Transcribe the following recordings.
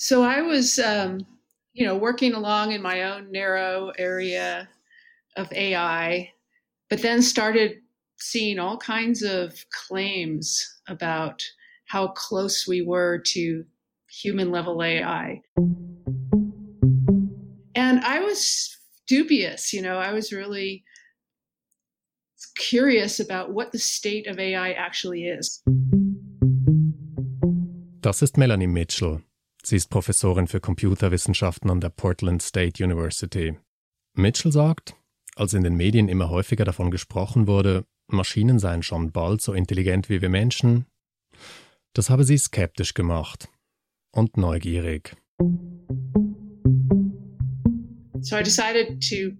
So I was, um, you know, working along in my own narrow area of AI, but then started seeing all kinds of claims about how close we were to human level AI. And I was dubious, you know, I was really curious about what the state of AI actually is. Das ist Melanie Mitchell. Sie ist Professorin für Computerwissenschaften an der Portland State University. Mitchell sagt, als in den Medien immer häufiger davon gesprochen wurde, Maschinen seien schon bald so intelligent wie wir Menschen, das habe sie skeptisch gemacht und neugierig. So I decided to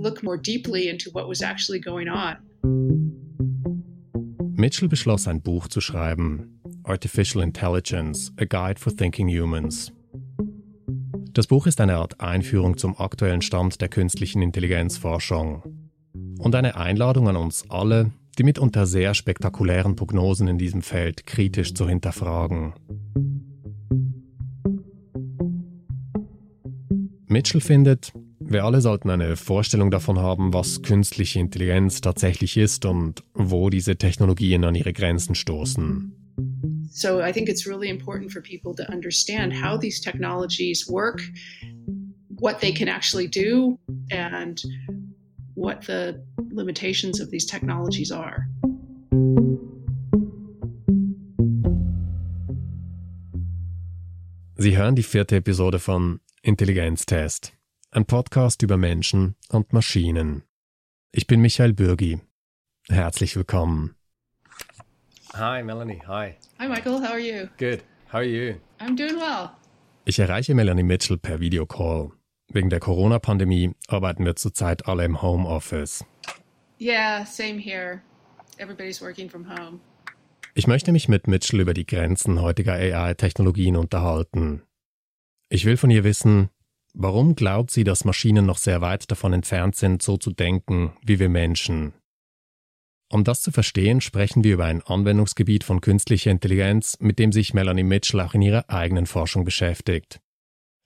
look more deeply into what was actually going on. Mitchell beschloss ein Buch zu schreiben, Artificial Intelligence, A Guide for Thinking Humans. Das Buch ist eine Art Einführung zum aktuellen Stand der künstlichen Intelligenzforschung und eine Einladung an uns alle, die mitunter sehr spektakulären Prognosen in diesem Feld kritisch zu hinterfragen. Mitchell findet, wir alle sollten eine Vorstellung davon haben, was künstliche Intelligenz tatsächlich ist und wo diese Technologien an ihre Grenzen stoßen. So I think it's really important for people to understand how these technologies work, what they can actually do, and what the limitations of these technologies are. Sie hören die vierte Episode von Intelligenztest, ein Podcast über Menschen und Maschinen. Ich bin Michael Bürgi. Herzlich willkommen. Hi, Melanie. Hi. Hi, Michael. How are you? Good. How are you? I'm doing well. Ich erreiche Melanie Mitchell per Videocall. Wegen der Corona-Pandemie arbeiten wir zurzeit alle im Homeoffice. Yeah, same here. Everybody's working from home. Ich möchte mich mit Mitchell über die Grenzen heutiger AI-Technologien unterhalten. Ich will von ihr wissen, warum glaubt sie, dass Maschinen noch sehr weit davon entfernt sind, so zu denken wie wir Menschen? Um das zu verstehen, sprechen wir über ein Anwendungsgebiet von künstlicher Intelligenz, mit dem sich Melanie Mitchell auch in ihrer eigenen Forschung beschäftigt.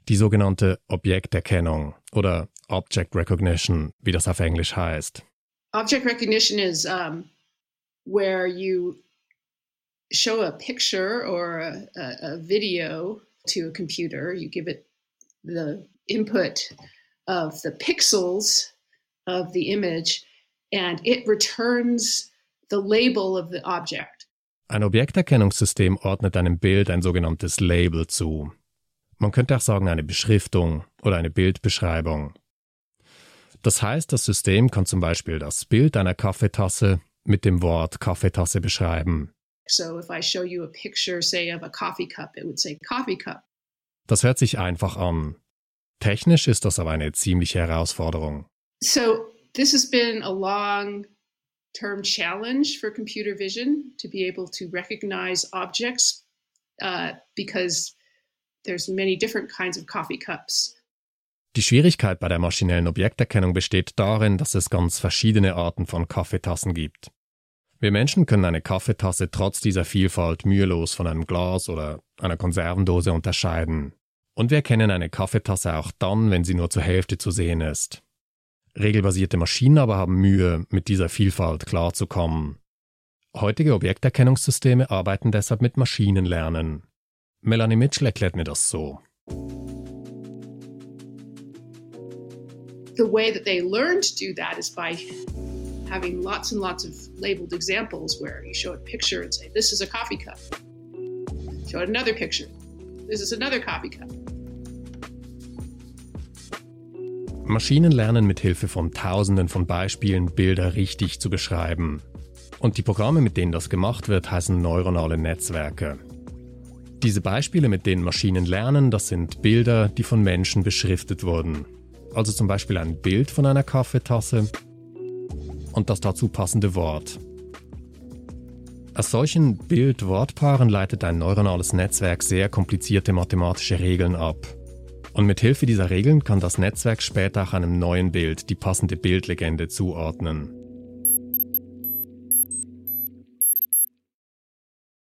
Die sogenannte Objekterkennung oder Object Recognition, wie das auf Englisch heißt. Object recognition is um, where you show a picture or a, a, a video to a computer. You give it the input of the pixels of the image, and it returns the label of the object. Ein Objekterkennungssystem ordnet einem Bild ein sogenanntes Label zu. Man könnte auch sagen eine Beschriftung oder eine Bildbeschreibung. Das heißt, das System kann zum Beispiel das Bild einer Kaffeetasse mit dem Wort Kaffeetasse beschreiben. So if I show you a picture, say, of a coffee cup, it would say coffee cup. Das hört sich einfach an. Technisch ist das aber eine ziemliche Herausforderung. So this has been a long term challenge for computer vision to be able to recognize objects uh, because there's many different kinds of coffee cups. Die Schwierigkeit bei der maschinellen Objekterkennung besteht darin, dass es ganz verschiedene Arten von Kaffeetassen gibt. Wir Menschen können eine Kaffeetasse trotz dieser Vielfalt mühelos von einem Glas oder einer Konservendose unterscheiden. Und wir erkennen eine Kaffeetasse auch dann, wenn sie nur zur Hälfte zu sehen ist. Regelbasierte Maschinen aber haben Mühe, mit dieser Vielfalt klarzukommen. Heutige Objekterkennungssysteme arbeiten deshalb mit Maschinenlernen. Melanie Mitchell erklärt mir das so. The way that they learn to do that is by having lots and lots of labeled examples where you show a picture and say, This is a coffee cup. Show another picture. This is another coffee cup. Maschinen lernen mit Hilfe von Tausenden von Beispielen Bilder richtig zu beschreiben. Und die Programme, mit denen das gemacht wird, heißen neuronale Netzwerke. Diese Beispiele, mit denen Maschinen lernen, das sind Bilder, die von Menschen beschriftet wurden. Also zum Beispiel ein Bild von einer Kaffeetasse und das dazu passende Wort. Aus solchen Bild-Wortpaaren leitet ein neuronales Netzwerk sehr komplizierte mathematische Regeln ab. Und mit Hilfe dieser Regeln kann das Netzwerk später auch einem neuen Bild die passende Bildlegende zuordnen.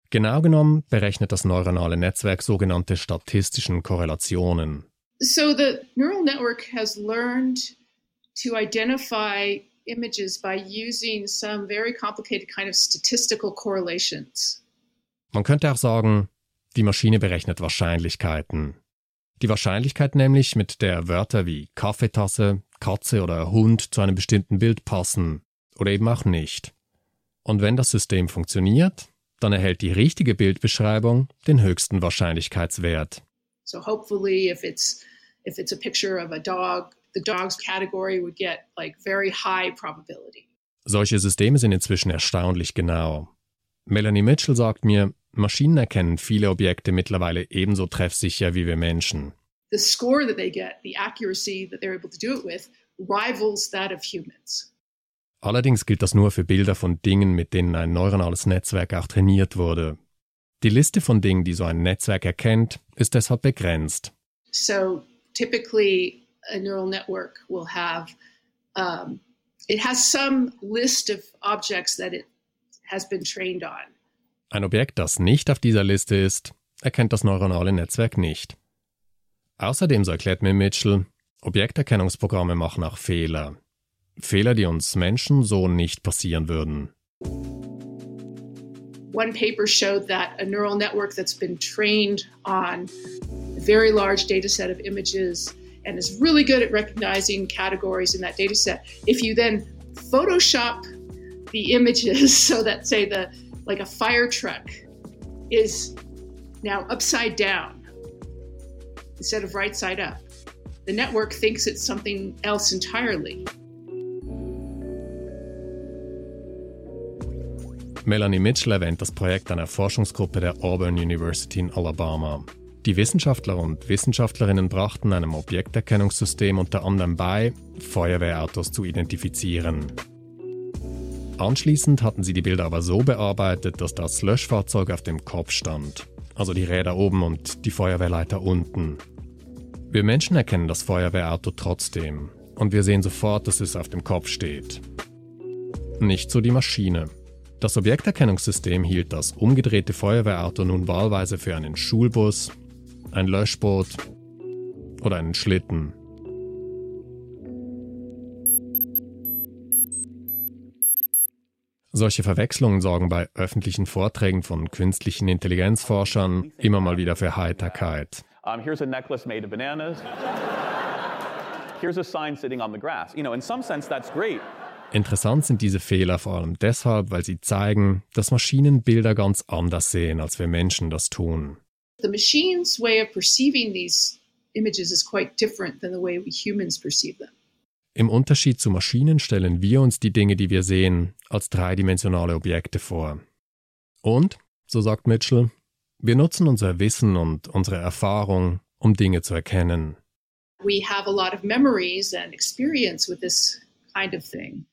Genau genommen berechnet das neuronale Netzwerk sogenannte statistischen Korrelationen. So the neural network has learned to identify images by using some very complicated kind of statistical correlations. Man könnte auch sagen, die Maschine berechnet Wahrscheinlichkeiten. Die Wahrscheinlichkeit nämlich, mit der Wörter wie Kaffeetasse, Katze oder Hund zu einem bestimmten Bild passen oder eben auch nicht. Und wenn das System funktioniert, dann erhält die richtige Bildbeschreibung den höchsten Wahrscheinlichkeitswert. So hopefully if it's if it's a picture of a dog, the dog's category would get like very high probability. Solche Systeme sind inzwischen erstaunlich genau. Melanie Mitchell sagt mir, Maschinen erkennen viele Objekte mittlerweile ebenso treffsicher wie wir Menschen. The score that they get, the accuracy that they're able to do it with, rivals that of humans. Allerdings gilt das nur für Bilder von Dingen, mit denen ein neuronales Netzwerk auch trainiert wurde. Die Liste von Dingen, die so ein Netzwerk erkennt, ist deshalb begrenzt. So typically, a neural network will have um, it has some list of objects that it has been trained on. Ein Objekt, das nicht auf dieser Liste ist, erkennt das neuronale Netzwerk nicht. Außerdem, so erklärt mir Mitchell, Objekterkennungsprogramme machen auch Fehler. Fehler, die uns Menschen so nicht passieren würden. One paper showed that a neural network that's been trained on a very large data set of images and is really good at recognizing categories in that data set. If you then Photoshop the images so that, say, the like a fire truck is now upside down instead of right side up, the network thinks it's something else entirely. Melanie Mitchell erwähnt das Projekt einer Forschungsgruppe der Auburn University in Alabama. Die Wissenschaftler und Wissenschaftlerinnen brachten einem Objekterkennungssystem unter anderem bei, Feuerwehrautos zu identifizieren. Anschließend hatten sie die Bilder aber so bearbeitet, dass das Löschfahrzeug auf dem Kopf stand, also die Räder oben und die Feuerwehrleiter unten. Wir Menschen erkennen das Feuerwehrauto trotzdem und wir sehen sofort, dass es auf dem Kopf steht. Nicht so die Maschine. Das Objekterkennungssystem hielt das umgedrehte Feuerwehrauto nun wahlweise für einen Schulbus, ein Löschboot oder einen Schlitten. Solche Verwechslungen sorgen bei öffentlichen Vorträgen von künstlichen Intelligenzforschern immer mal wieder für Heiterkeit. Um, here's a necklace made of bananas. here's a sign sitting on the grass. You know, in some sense, that's great. Interessant sind diese Fehler vor allem deshalb, weil sie zeigen, dass Maschinen Bilder ganz anders sehen, als wir Menschen das tun. The machine's way of perceiving these images is quite different than the way we humans perceive them. Im Unterschied zu Maschinen stellen wir uns die Dinge, die wir sehen, als dreidimensionale Objekte vor. Und, so sagt Mitchell, wir nutzen unser Wissen und unsere Erfahrung, um Dinge zu erkennen. We have a lot of memories and experience with this kind of thing.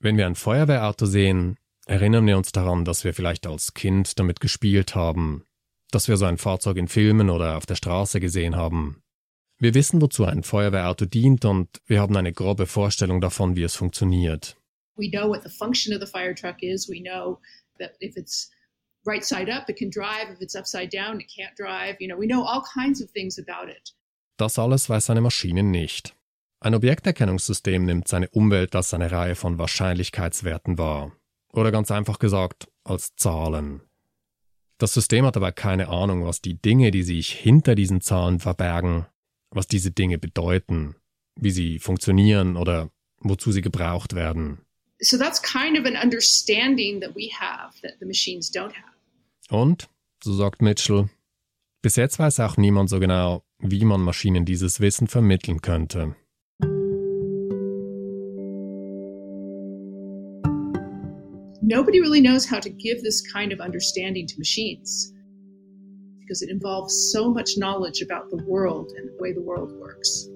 Wenn wir ein Feuerwehrauto sehen, erinnern wir uns daran, dass wir vielleicht als Kind damit gespielt haben, dass wir so ein Fahrzeug in Filmen oder auf der Straße gesehen haben. Wir wissen, wozu ein Feuerwehrauto dient und wir haben eine grobe Vorstellung davon, wie es funktioniert. We know what the function of the fire truck is. We know that if it's right side up, it can drive. If it's upside down, it can't drive. You know, we know all kinds of things about it. Das alles weiß eine Maschine nicht. Ein Objekterkennungssystem nimmt seine Umwelt als eine Reihe von Wahrscheinlichkeitswerten wahr. Oder ganz einfach gesagt, als Zahlen. Das System hat aber keine Ahnung, was die Dinge, die sich hinter diesen Zahlen verbergen, was diese Dinge bedeuten, wie sie funktionieren oder wozu sie gebraucht werden. So that's kind of an understanding that we have that the machines don't have. Und, so sagt Mitchell, bis jetzt weiß auch niemand so genau, wie man Maschinen dieses Wissen vermitteln könnte. nobody really knows how to give this kind of understanding to machines because it involves so much knowledge about the world and the way the world works.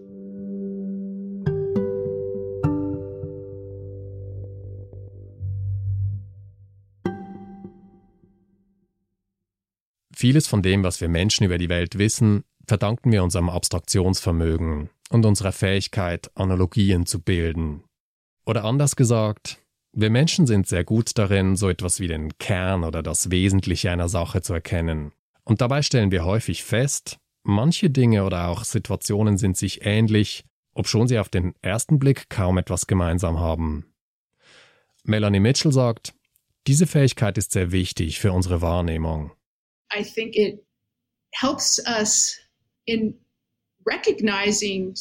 Vieles von dem, was wir Menschen über die Welt wissen, verdanken wir unserem Abstraktionsvermögen und unserer Fähigkeit, Analogien zu bilden. Oder anders gesagt, Wir Menschen sind sehr gut darin, so etwas wie den Kern oder das Wesentliche einer Sache zu erkennen. Und dabei stellen wir häufig fest, manche Dinge oder auch Situationen sind sich ähnlich, obschon sie auf den ersten Blick kaum etwas gemeinsam haben. Melanie Mitchell sagt, diese Fähigkeit ist sehr wichtig für unsere Wahrnehmung. I think it helps us in recognizing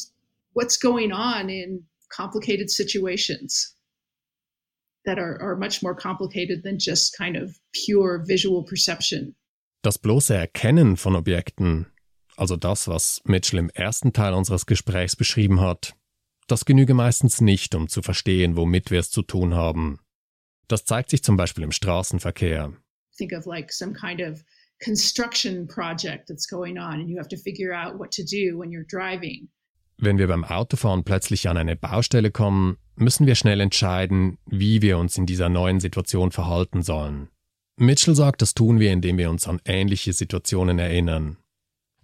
what's going on in complicated situations that are, are much more complicated than just kind of pure visual perception. Das bloße Erkennen von Objekten, also das, was Mitchell im ersten Teil unseres Gesprächs beschrieben hat, das genüge meistens nicht, um zu verstehen, womit wir es zu tun haben. Das zeigt sich zum Beispiel im Straßenverkehr. Think of like some kind of construction project that's going on and you have to figure out what to do when you're driving. Wenn wir beim Autofahren plötzlich an eine Baustelle kommen, müssen wir schnell entscheiden, wie wir uns in dieser neuen Situation verhalten sollen. Mitchell sagt, das tun wir, indem wir uns an ähnliche Situationen erinnern.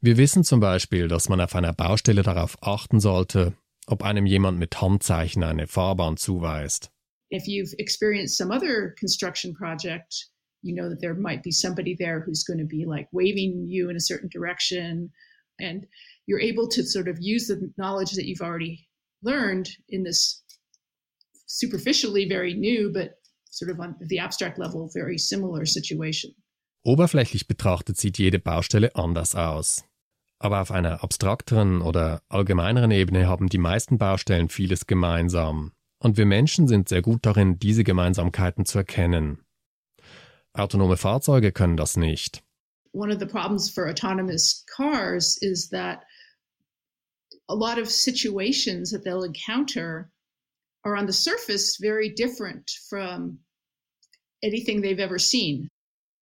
Wir wissen zum Beispiel, dass man auf einer Baustelle darauf achten sollte, ob einem jemand mit Handzeichen eine Fahrbahn zuweist. If you've experienced some other construction project, you know that there might be somebody there who's going to be like waving you in a certain direction and you're able to sort of use the knowledge that you've already learned in this superficially very new, but sort of on the abstract level, very similar situation. Oberflächlich betrachtet sieht jede Baustelle anders aus. Aber auf einer abstrakteren oder allgemeineren Ebene haben die meisten Baustellen vieles gemeinsam. Und wir Menschen sind sehr gut darin, diese Gemeinsamkeiten zu erkennen. Autonome Fahrzeuge können das nicht. One of the problems for autonomous cars is that a lot of situations that they'll encounter are on the surface very different from anything they've ever seen.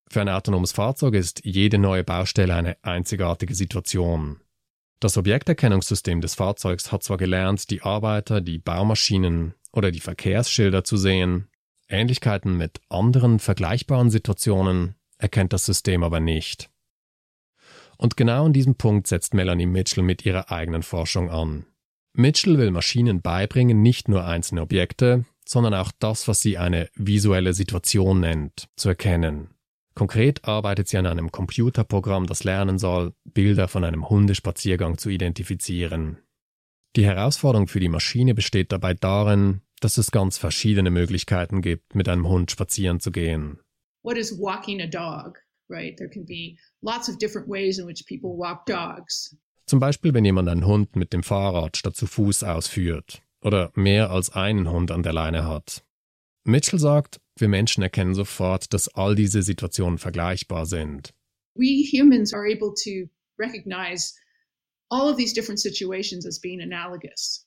Für ein autonomes Fahrzeug ist jede neue Baustelle eine einzigartige Situation. Das Objekterkennungssystem des Fahrzeugs hat zwar gelernt, die Arbeiter, die Baumaschinen oder die Verkehrsschilder zu sehen, Ähnlichkeiten mit anderen vergleichbaren Situationen erkennt das System aber nicht. Und genau an diesem Punkt setzt Melanie Mitchell mit ihrer eigenen Forschung an. Mitchell will Maschinen beibringen, nicht nur einzelne Objekte, sondern auch das, was sie eine visuelle Situation nennt, zu erkennen. Konkret arbeitet sie an einem Computerprogramm, das lernen soll, Bilder von einem Hundespaziergang zu identifizieren. Die Herausforderung für die Maschine besteht dabei darin, dass es ganz verschiedene Möglichkeiten gibt, mit einem Hund spazieren zu gehen. What is walking a dog? Right? There can be lots of different ways in which people walk dogs. Zum Beispiel, wenn jemand einen Hund mit dem Fahrrad statt zu Fuß ausführt oder mehr als einen Hund an der Leine hat. Mitchell sagt, wir Menschen erkennen sofort, dass all diese Situationen vergleichbar sind. We humans are able to recognize all of these different situations as being analogous.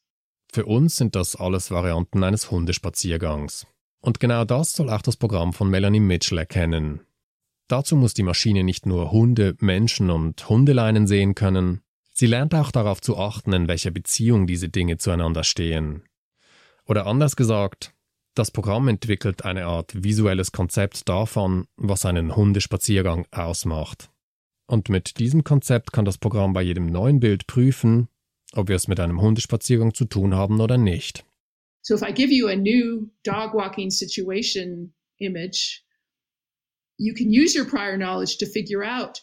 Für uns sind das alles Varianten eines Hundespaziergangs. Und genau das soll auch das Programm von Melanie Mitchell erkennen. Dazu muss die Maschine nicht nur Hunde, Menschen und Hundeleinen sehen können, Sie lernt auch darauf zu achten, in welcher Beziehung diese Dinge zueinander stehen. Oder anders gesagt, das Programm entwickelt eine Art visuelles Konzept davon, was einen Hundespaziergang ausmacht. Und mit diesem Konzept kann das Programm bei jedem neuen Bild prüfen, ob wir es mit einem Hundespaziergang zu tun haben oder nicht. So if I give you a new dog walking situation image, you can use your prior knowledge to figure out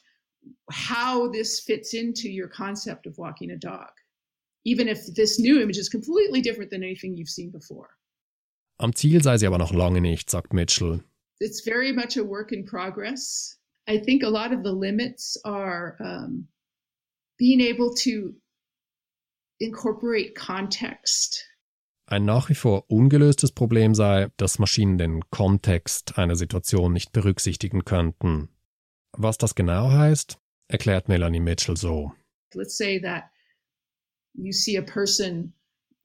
how this fits into your concept of walking a dog, even if this new image is completely different than anything you've seen before. Am Ziel sei sie aber noch lange nicht, sagt Mitchell. It's very much a work in progress. I think a lot of the limits are um, being able to incorporate context. Ein nach wie vor ungelöstes Problem sei, dass Maschinen den Kontext einer Situation nicht berücksichtigen könnten. Was das genau heißt, erklärt Melanie Mitchell so. Let's say that you see a person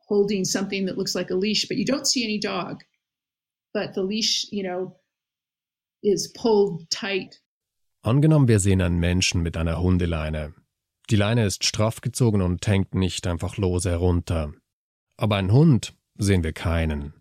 holding something that looks like a leash, but you don't see any dog. But the leash, you know, is pulled tight. Angenommen, wir sehen einen Menschen mit einer Hundeleine. Die Leine ist straff gezogen und hängt nicht einfach lose herunter. Aber einen Hund sehen wir keinen.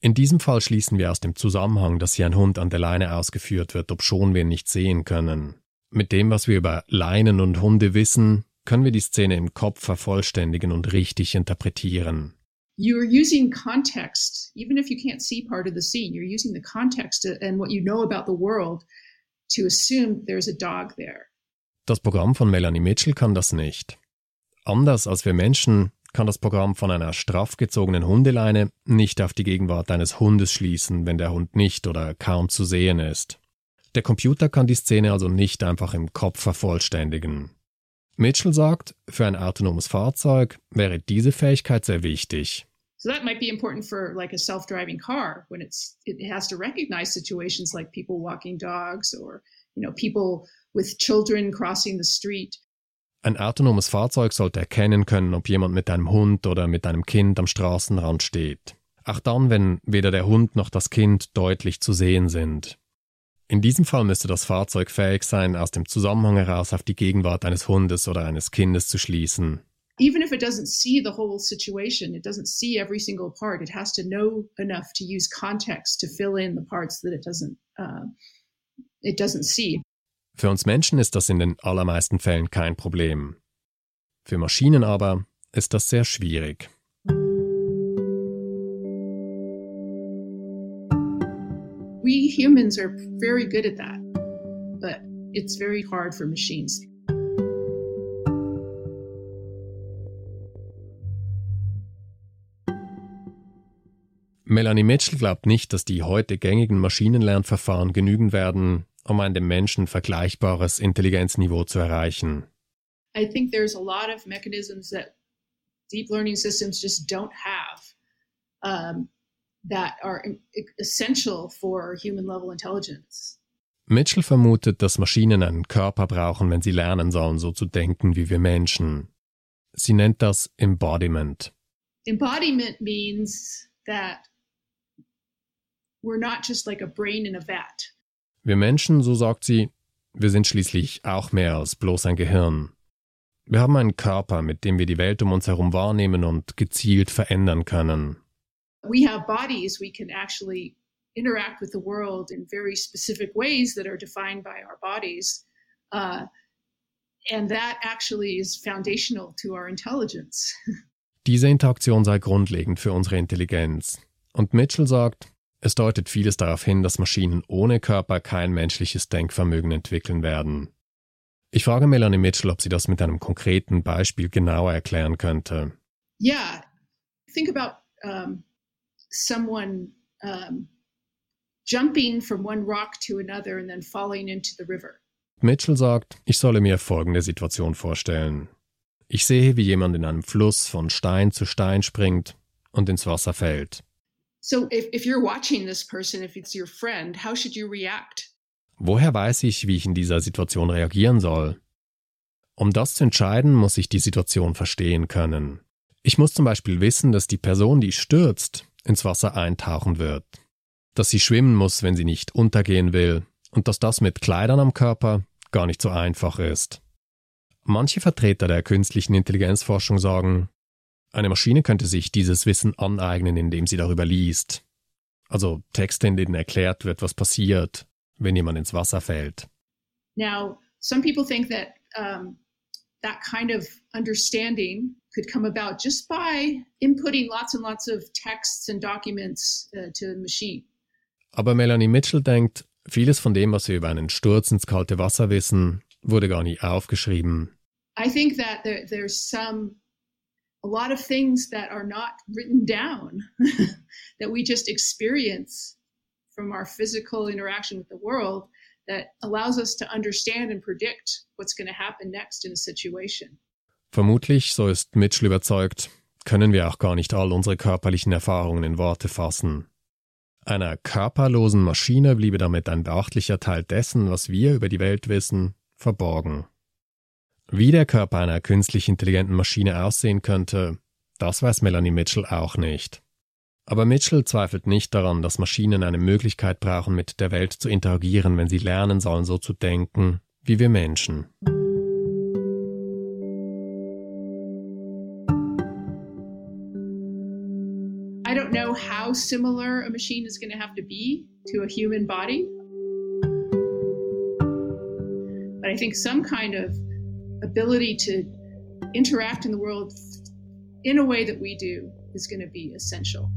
In diesem Fall schließen wir aus dem Zusammenhang, dass hier ein Hund an der Leine ausgeführt wird, obschon wir ihn nicht sehen können. Mit dem, was wir über Leinen und Hunde wissen, können wir die Szene im Kopf vervollständigen und richtig interpretieren. you're using context, even if you can't see part of the scene, you're using the context and what you know about the world to assume there's a dog there. Das Programm von Melanie Mitchell kann das nicht. Anders als wir Menschen kann das Programm von einer straff gezogenen Hundeleine nicht auf die Gegenwart eines Hundes schließen, wenn der Hund nicht oder kaum zu sehen ist. Der Computer kann die Szene also nicht einfach im Kopf vervollständigen. Mitchell sagt, für ein autonomes Fahrzeug wäre diese Fähigkeit sehr wichtig. So that might be important for like a self-driving car when it's it has to recognize situations like people walking dogs or you know people with children crossing the street. Ein autonomes Fahrzeug sollte erkennen können, ob jemand mit einem Hund oder mit einem Kind am Straßenrand steht. Auch dann, wenn weder der Hund noch das Kind deutlich zu sehen sind. In diesem Fall müsste das Fahrzeug fähig sein, aus dem Zusammenhang heraus auf die Gegenwart eines Hundes oder eines Kindes zu schließen. Even if it doesn't see the whole situation, it doesn't see every single part. It has to know enough to use context to fill in the parts that it doesn't uh, it doesn't see. Für uns Menschen ist das in den allermeisten Fällen kein Problem. Für Maschinen aber ist das sehr schwierig. we humans are very good at that, but it's very hard for machines. Melanie Mitchell glaubt nicht, dass die heute gängigen Maschinenlernverfahren genügen werden, um ein dem Menschen vergleichbares Intelligenzniveau zu erreichen. I think there's a lot of mechanisms that deep learning systems just don't have. Um, that are essential for human level intelligence. Mitchell vermutet, dass Maschinen einen Körper brauchen, wenn sie lernen sollen, so zu denken wie wir Menschen. Sie nennt das Embodiment. Embodiment means that we're not just like a brain in a vat. Wir Menschen, so sagt sie, wir sind schließlich auch mehr als bloß ein Gehirn. Wir haben einen Körper, mit dem wir die Welt um uns herum wahrnehmen und gezielt verändern können. we have bodies, we can actually interact with the world in very specific ways that are defined by our bodies. Uh, and that actually is foundational to our intelligence. Diese Interaktion sei grundlegend für unsere Intelligenz. Und Mitchell sagt, es deutet vieles darauf hin, dass Maschinen ohne Körper kein menschliches Denkvermögen entwickeln werden. Ich frage Melanie Mitchell, ob sie das mit einem konkreten Beispiel genauer erklären könnte. Yeah, think about um, someone um, jumping from one rock to another and then falling into the river. Mitchell sagt, ich solle mir folgende Situation vorstellen. Ich sehe, wie jemand in einem Fluss von Stein zu Stein springt und ins Wasser fällt. So if, if you're watching this person, if it's your friend, how should you react? Woher weiß ich, wie ich in dieser Situation reagieren soll? Um das zu entscheiden, muss ich die Situation verstehen können. Ich muss zum Beispiel wissen, dass die Person, die stürzt, ins Wasser eintauchen wird, dass sie schwimmen muss, wenn sie nicht untergehen will, und dass das mit Kleidern am Körper gar nicht so einfach ist. Manche Vertreter der künstlichen Intelligenzforschung sagen, eine Maschine könnte sich dieses Wissen aneignen, indem sie darüber liest. Also Texte, in denen erklärt wird, was passiert, wenn jemand ins Wasser fällt. Now, some people think that um, that kind of understanding could come about just by inputting lots and lots of texts and documents uh, to the machine. Aber Melanie Mitchell denkt, vieles von dem, was wir über einen Sturz ins kalte Wasser wissen, wurde gar nie aufgeschrieben. I think that there, there's some a lot of things that are not written down that we just experience from our physical interaction with the world that allows us to understand and predict what's going to happen next in a situation. Vermutlich, so ist Mitchell überzeugt, können wir auch gar nicht all unsere körperlichen Erfahrungen in Worte fassen. Einer körperlosen Maschine bliebe damit ein beachtlicher Teil dessen, was wir über die Welt wissen, verborgen. Wie der Körper einer künstlich intelligenten Maschine aussehen könnte, das weiß Melanie Mitchell auch nicht. Aber Mitchell zweifelt nicht daran, dass Maschinen eine Möglichkeit brauchen, mit der Welt zu interagieren, wenn sie lernen sollen, so zu denken, wie wir Menschen. how similar a machine is going to have to be to a human body. But I think some kind of ability to interact in the world in a way that we do is going to be essential.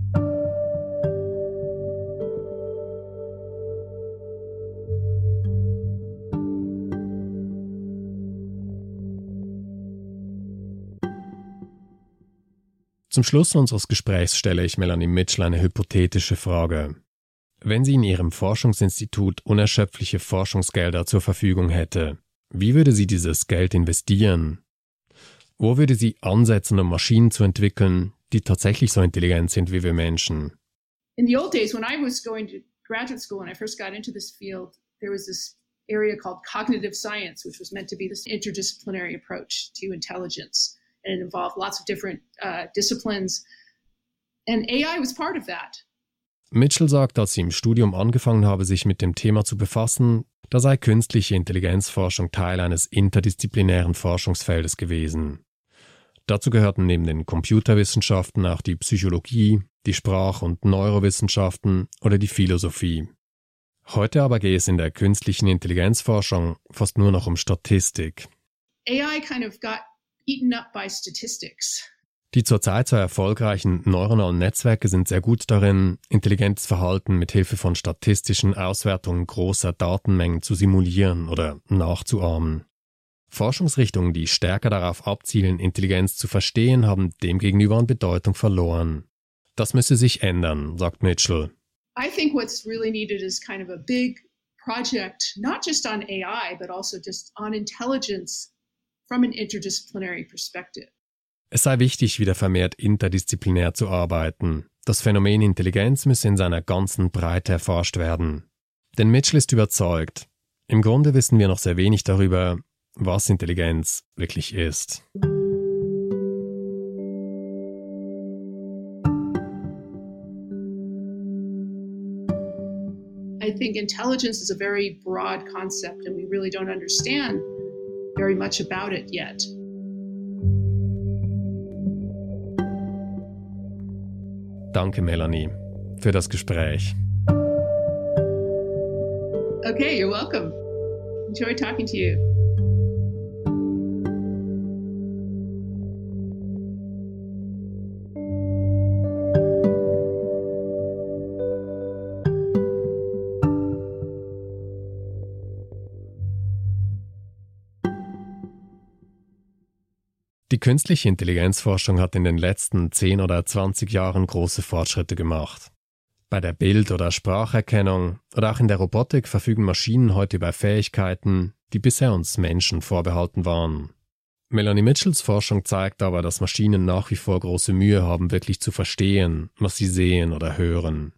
Zum Schluss unseres Gesprächs stelle ich Melanie Mitchell eine hypothetische Frage. Wenn sie in ihrem Forschungsinstitut unerschöpfliche Forschungsgelder zur Verfügung hätte, wie würde sie dieses Geld investieren? Wo würde sie ansetzen, um Maschinen zu entwickeln, die tatsächlich so intelligent sind wie wir Menschen? In the old days, when I was going to graduate school and I first got into this field, there was this area called cognitive science, which was meant to be this interdisciplinary approach to intelligence. and it involved lots of different uh, disciplines. And AI was part of that. Mitchell sagt, als sie im Studium angefangen habe, sich mit dem Thema zu befassen, da sei künstliche Intelligenzforschung Teil eines interdisziplinären Forschungsfeldes gewesen. Dazu gehörten neben den Computerwissenschaften auch die Psychologie, die Sprach- und Neurowissenschaften oder die Philosophie. Heute aber gehe es in der künstlichen Intelligenzforschung fast nur noch um Statistik. AI kind of got eaten up by statistics. Die zurzeit so erfolgreichen neuronalen Netzwerke sind sehr gut darin, intelligentes Verhalten mit Hilfe von statistischen Auswertungen großer Datenmengen zu simulieren oder nachzuahmen. Forschungsrichtungen, die stärker darauf abzielen, Intelligenz zu verstehen, haben demgegenüber an Bedeutung verloren. Das müsse sich ändern, sagt Mitchell. I think what's really needed is kind of a big project, not just on AI, but also just on intelligence from an interdisciplinary perspective. Es sei wichtig, wieder vermehrt interdisziplinär zu arbeiten. Das Phänomen Intelligenz müsse in seiner ganzen Breite erforscht werden. Denn Mitchell ist überzeugt, im Grunde wissen wir noch sehr wenig darüber, was Intelligenz wirklich ist. I think intelligence is a very broad concept and we really don't understand very much about it yet. Danke, Melanie, für das Gespräch. Okay, you're welcome. Enjoy talking to you. Künstliche Intelligenzforschung hat in den letzten 10 oder 20 Jahren große Fortschritte gemacht. Bei der Bild- oder Spracherkennung oder auch in der Robotik verfügen Maschinen heute über Fähigkeiten, die bisher uns Menschen vorbehalten waren. Melanie Mitchells Forschung zeigt aber, dass Maschinen nach wie vor große Mühe haben, wirklich zu verstehen, was sie sehen oder hören.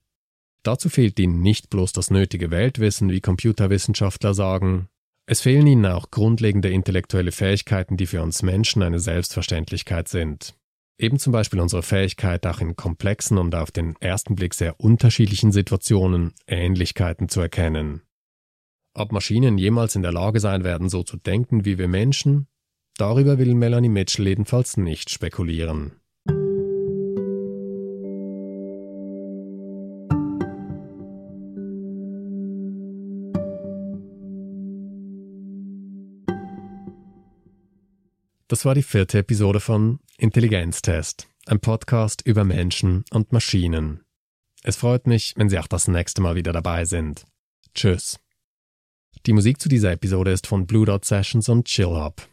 Dazu fehlt ihnen nicht bloß das nötige Weltwissen, wie Computerwissenschaftler sagen, es fehlen ihnen auch grundlegende intellektuelle Fähigkeiten, die für uns Menschen eine Selbstverständlichkeit sind. Eben zum Beispiel unsere Fähigkeit, auch in komplexen und auf den ersten Blick sehr unterschiedlichen Situationen Ähnlichkeiten zu erkennen. Ob Maschinen jemals in der Lage sein werden, so zu denken wie wir Menschen, darüber will Melanie Mitchell jedenfalls nicht spekulieren. Das war die vierte Episode von Intelligenztest, ein Podcast über Menschen und Maschinen. Es freut mich, wenn Sie auch das nächste Mal wieder dabei sind. Tschüss. Die Musik zu dieser Episode ist von Blue Dot Sessions und Chill Hop.